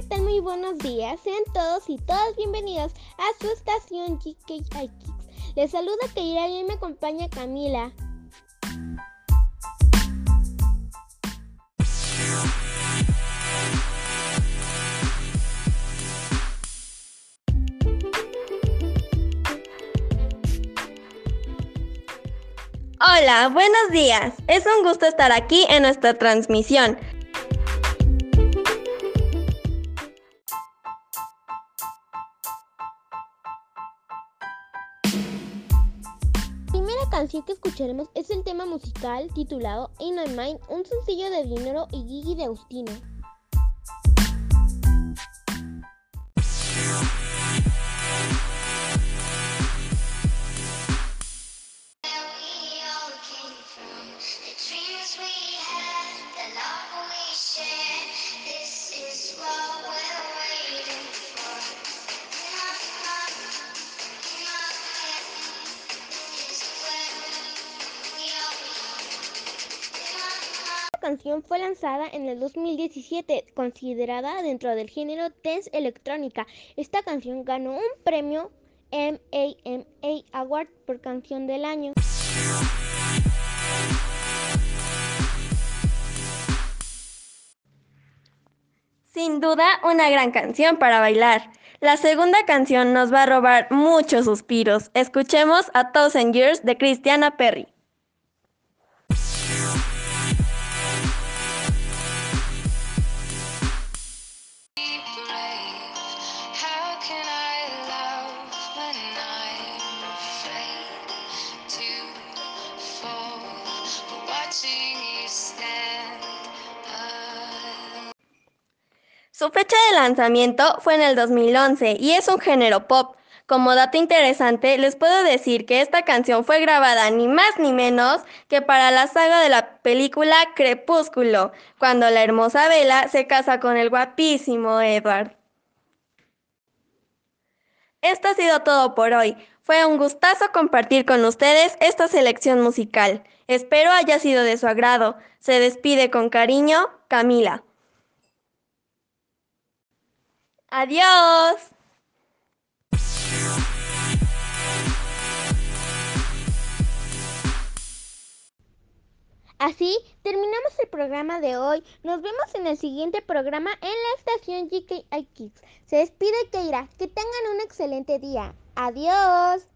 ¿qué tal? Muy buenos días. Sean todos y todas bienvenidos a su estación GKI Kicks. Les saluda Keira y me acompaña Camila. Hola, buenos días. Es un gusto estar aquí en nuestra transmisión. Primera canción que escucharemos es el tema musical titulado In My Mind, un sencillo de Dinero y Gigi de Agustino. Canción fue lanzada en el 2017, considerada dentro del género dance electrónica. Esta canción ganó un premio MAMA Award por canción del año. Sin duda, una gran canción para bailar. La segunda canción nos va a robar muchos suspiros. Escuchemos a Thousand Years de Christiana Perry. Su fecha de lanzamiento fue en el 2011 y es un género pop. Como dato interesante, les puedo decir que esta canción fue grabada ni más ni menos que para la saga de la película Crepúsculo, cuando la hermosa Bella se casa con el guapísimo Edward. Esto ha sido todo por hoy. Fue un gustazo compartir con ustedes esta selección musical. Espero haya sido de su agrado. Se despide con cariño, Camila. Adiós. Así terminamos el programa de hoy. Nos vemos en el siguiente programa en la estación GKI Kids. Se despide Keira. Que tengan un excelente día. Adiós.